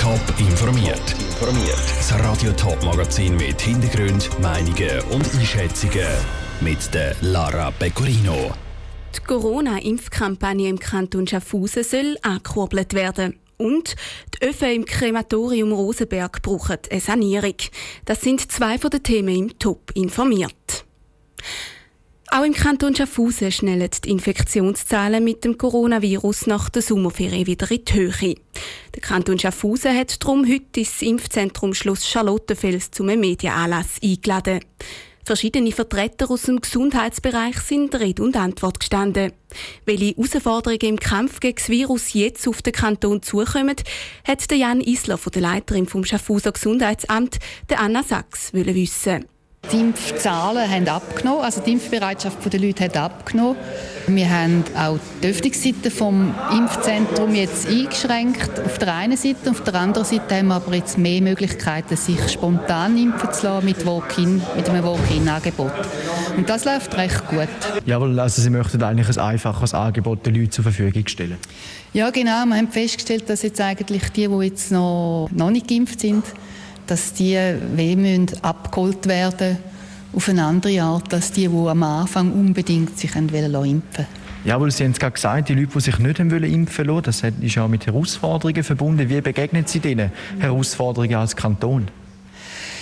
Top informiert. Das Radio Top Magazin mit Hintergrund, Meinungen und Einschätzungen mit der Lara Pecorino. Die Corona-Impfkampagne im Kanton Schaffhausen soll angekurbelt werden. Und die Öfen im Krematorium Rosenberg brauchen eine Sanierung. Das sind zwei von den Themen im Top informiert. Auch im Kanton Schaffhausen schnellen die Infektionszahlen mit dem Coronavirus nach der Sommerferien wieder in die Höhe. Der Kanton Schaffhausen hat darum heute ins Impfzentrum Schloss Charlottenfels zum Medienanlass eingeladen. Verschiedene Vertreter aus dem Gesundheitsbereich sind Rede und Antwort gestanden. Welche Herausforderungen im Kampf gegen das Virus jetzt auf den Kanton zukommen, hat Jan Isler von der Leiterin vom Schaffhauser Gesundheitsamt, Anna Sachs, wissen. Die Impfzahlen haben abgenommen, also die Impfbereitschaft der Leute hat abgenommen. Wir haben auch die Öffnungszeiten vom Impfzentrum jetzt eingeschränkt auf der einen Seite. Auf der anderen Seite haben wir aber jetzt mehr Möglichkeiten, sich spontan impfen zu lassen mit, Walk-in, mit einem Walk-in-Angebot. Und das läuft recht gut. Jawohl, also Sie möchten eigentlich ein einfaches Angebot den Leuten zur Verfügung stellen? Ja, genau. Wir haben festgestellt, dass jetzt eigentlich die, die jetzt noch, noch nicht geimpft sind, dass die weh abgeholt werden auf eine andere Art als die, die am Anfang unbedingt sich impfen wollten. Ja, weil Sie haben es gerade gesagt, die Leute, die sich nicht wollen impfen lassen, das ist ja mit Herausforderungen verbunden. Wie begegnen Sie diesen Herausforderungen als Kanton?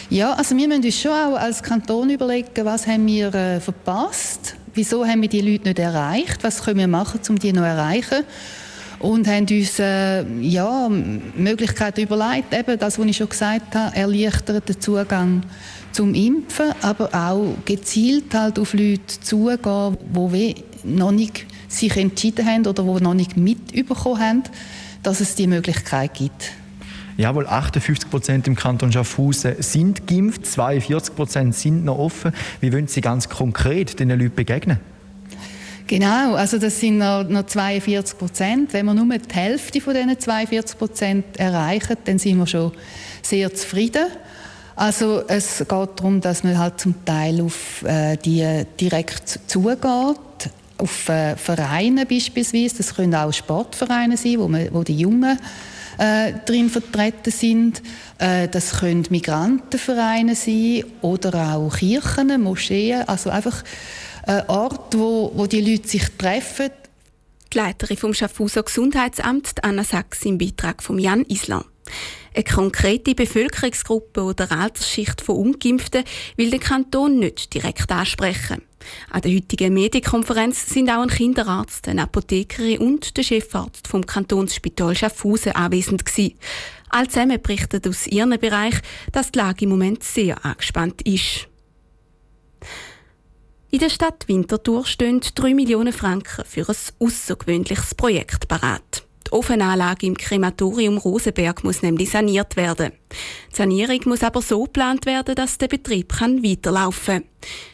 Ja, also wir müssen uns schon auch als Kanton überlegen, was haben wir äh, verpasst, wieso haben wir die Leute nicht erreicht, was können wir machen, um die noch zu erreichen und haben uns äh, ja, Möglichkeiten überlegt, eben das, was ich schon gesagt habe, erleichterten Zugang zum Impfen, aber auch gezielt halt auf Leute zugehen, die noch nicht sich entschieden haben oder die noch nicht mitbekommen haben, dass es die Möglichkeit gibt. Jawohl, 58 Prozent im Kanton Schaffhausen sind geimpft, 42 Prozent sind noch offen. Wie wollen Sie ganz konkret den Leuten begegnen? Genau, also das sind noch, noch 42 Prozent. Wenn wir nur die Hälfte von diesen 42 Prozent erreichen, dann sind wir schon sehr zufrieden. Also es geht darum, dass man halt zum Teil auf äh, die direkt zugeht, auf äh, Vereine beispielsweise. Das können auch Sportvereine sein, wo, man, wo die Jungen äh, drin vertreten sind. Äh, das können Migrantenvereine sein oder auch Kirchen, Moscheen. Also einfach ein Ort, wo, wo die Leute sich treffen. Die Leiterin vom Schaffhauser Gesundheitsamt, Anna Sachs, im Beitrag von Jan Island. Eine konkrete Bevölkerungsgruppe oder Altersschicht von Ungeimpften will der Kanton nicht direkt ansprechen. An der heutigen Medienkonferenz sind auch ein Kinderarzt, eine Apothekerin und der Chefarzt vom Kantonsspital Schaffhausen anwesend gewesen. All zusammen berichten aus ihrem Bereich, dass die Lage im Moment sehr angespannt ist. In der Stadt Winterthur stehen 3 Millionen Franken für ein außergewöhnliches Projekt parat. Die Ofenanlage im Krematorium Rosenberg muss nämlich saniert werden. Die Sanierung muss aber so geplant werden, dass der Betrieb kann weiterlaufen kann.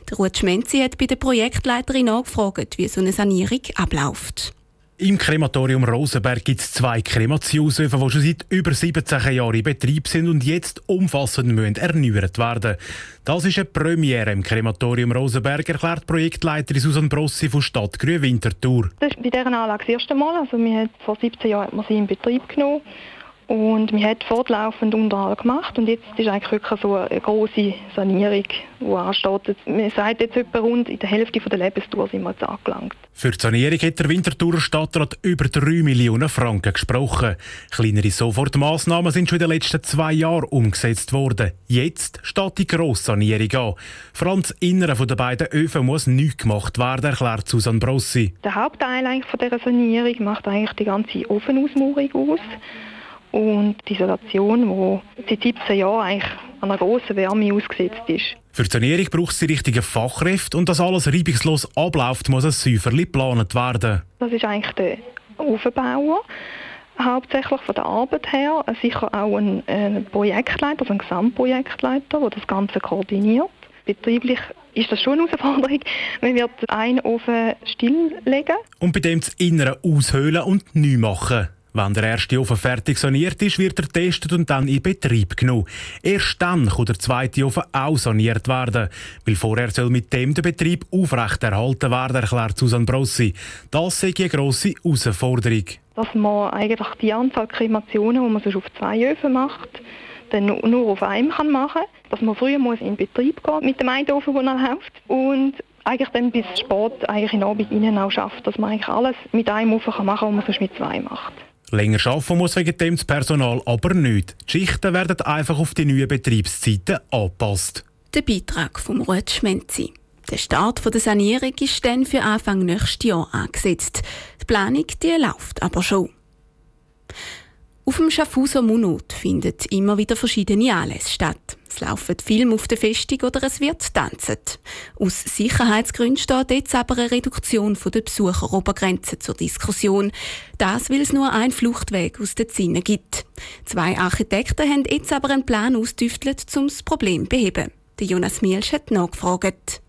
Der Ruth Schmenzi hat bei der Projektleiterin angefragt, wie so eine Sanierung abläuft. Im Krematorium Rosenberg gibt es zwei Kremationsöfen, die schon seit über 17 Jahren in Betrieb sind und jetzt umfassend müssen erneuert werden Das ist eine Premiere im Krematorium Rosenberg, erklärt Projektleiterin Susan Brossi von Stadt Grün Winterthur. Das ist bei dieser Anlage das erste Mal. Also wir vor 17 Jahren hat man sie in Betrieb genommen und wir haben fortlaufend Unterhalt gemacht und jetzt ist eigentlich wirklich so eine große Sanierung, die ansteht. Man sagt jetzt etwa rund in der Hälfte der Lebensdauer sind wir jetzt angelangt. Für die Sanierung hat der Winterthurer Stadtrat über 3 Millionen Franken gesprochen. Kleinere Sofortmaßnahmen sind schon in den letzten zwei Jahren umgesetzt worden. Jetzt steht die Grosssanierung an. Vor allem das Innere der beiden Öfen muss neu gemacht werden, erklärt Susan Brossi. Der Hauptteil eigentlich von dieser Sanierung macht eigentlich die ganze Ofenausmauerung aus und die Isolation, die seit 17 Jahren eigentlich an einer grossen Wärme ausgesetzt ist. Für die Sanierung braucht es die richtigen Fachkräfte und dass alles reibungslos abläuft, muss ein Säuferli geplant werden. Das ist eigentlich der Aufbauer, hauptsächlich von der Arbeit her. Sicher auch ein, ein Projektleiter, also ein Gesamtprojektleiter, der das Ganze koordiniert. Betrieblich ist das schon eine Herausforderung. Man wird einen Ofen stilllegen. Und bei dem das Innere aushöhlen und neu machen. Wenn der erste Ofen fertig saniert ist, wird er getestet und dann in Betrieb genommen. Erst dann kann der zweite Ofen auch saniert werden, weil vorher soll mit dem der Betrieb aufrechterhalten werden, erklärt Susan Brossi. Das sei eine grosse Herausforderung. Dass man eigentlich die Anzahl Kremationen, die man sonst auf zwei Öfen macht, dann nur auf einem kann machen. Dass man früher muss in Betrieb gehen mit dem einen Ofen, der noch läuft. Und eigentlich dann bis spät eigentlich in den Abend rein auch schafft, dass man eigentlich alles mit einem Ofen machen kann, was man sonst mit zwei macht. Länger arbeiten muss wegen dem das Personal aber nicht. Die Schichten werden einfach auf die neuen Betriebszeiten angepasst. Der Beitrag vom Ruth Schmenzi. Der Start der Sanierung ist dann für Anfang nächstes Jahr angesetzt. Die Planung die läuft aber schon. Auf dem Schaffhauser Munot finden immer wieder verschiedene Anlässe statt. Es laufen Filme auf der Festung oder es wird tanzen. Aus Sicherheitsgründen steht jetzt aber eine Reduktion der Besucherobergrenze zur Diskussion. Das, weil es nur einen Fluchtweg aus den Zinnen gibt. Zwei Architekten haben jetzt aber einen Plan ausgetüftelt, um das Problem zu beheben. Jonas Mielsch hat nachgefragt.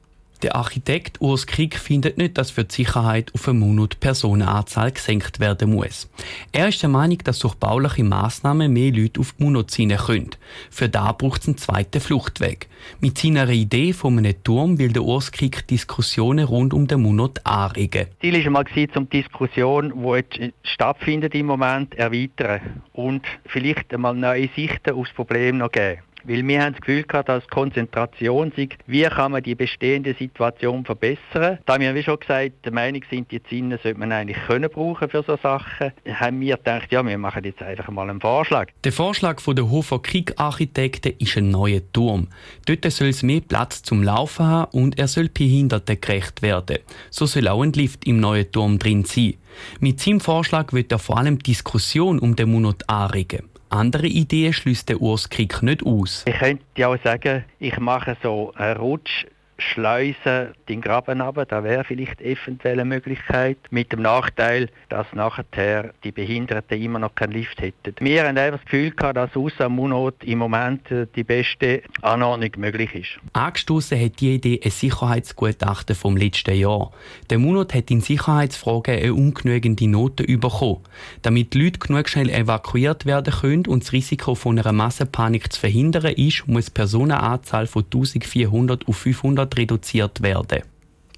Der Architekt Urs Krieg findet nicht, dass für die Sicherheit auf eine Monat Personenanzahl gesenkt werden muss. Er ist der Meinung, dass durch bauliche Massnahmen mehr Leute auf Monat ziehen können. Für da braucht es einen zweiten Fluchtweg. Mit seiner Idee von einem Turm will der Urs Krieg Diskussionen rund um den Monat anregen. Ziel war um die Diskussion, die jetzt stattfindet im Moment, erweitern und vielleicht einmal neue Sichten aufs Problem noch geben. Weil wir haben das Gefühl gehabt, dass Konzentration sei, wie kann man die bestehende Situation verbessern. Da wir, wie schon gesagt, der Meinung sind, die Zinsen sollte man eigentlich können brauchen für so Sachen, haben wir gedacht, ja, wir machen jetzt einfach mal einen Vorschlag. Der Vorschlag von der Hofer Krieg Architekten ist ein neuer Turm. Dort soll es mehr Platz zum Laufen haben und er soll Behinderten gerecht werden. So soll auch ein Lift im neuen Turm drin sein. Mit seinem Vorschlag wird er vor allem Diskussion um den Monat anregen. Andere Ideen schließt der Urs Krieg nicht aus. Ich könnte ja auch sagen, ich mache so einen Rutsch Schleusen den Graben runter. Das wäre vielleicht eventuell eine Möglichkeit. Mit dem Nachteil, dass nachher die Behinderten immer noch keinen Lift hätten. Wir haben einfach das Gefühl gehabt, dass außer Munot im Moment äh, die beste Anordnung möglich ist. Angestoßen hat die Idee ein Sicherheitsgutachten vom letzten Jahr. Der Munot hat in Sicherheitsfragen eine ungenügende Note bekommen. Damit die Leute genug schnell evakuiert werden können und das Risiko von einer Massenpanik zu verhindern ist, muss die Personenanzahl von 1400 auf 500 reduziert werden.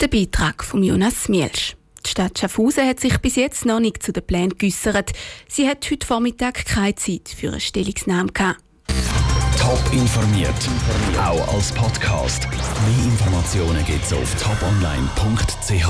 Der Beitrag von Jonas Mielsch. Die Stadt Schaffhausen hat sich bis jetzt noch nicht zu den Plänen geäussert. Sie hat heute Vormittag keine Zeit für eine Stellungnahme gehabt. Top informiert, auch als Podcast. Mehr Informationen gibt es auf toponline.ch.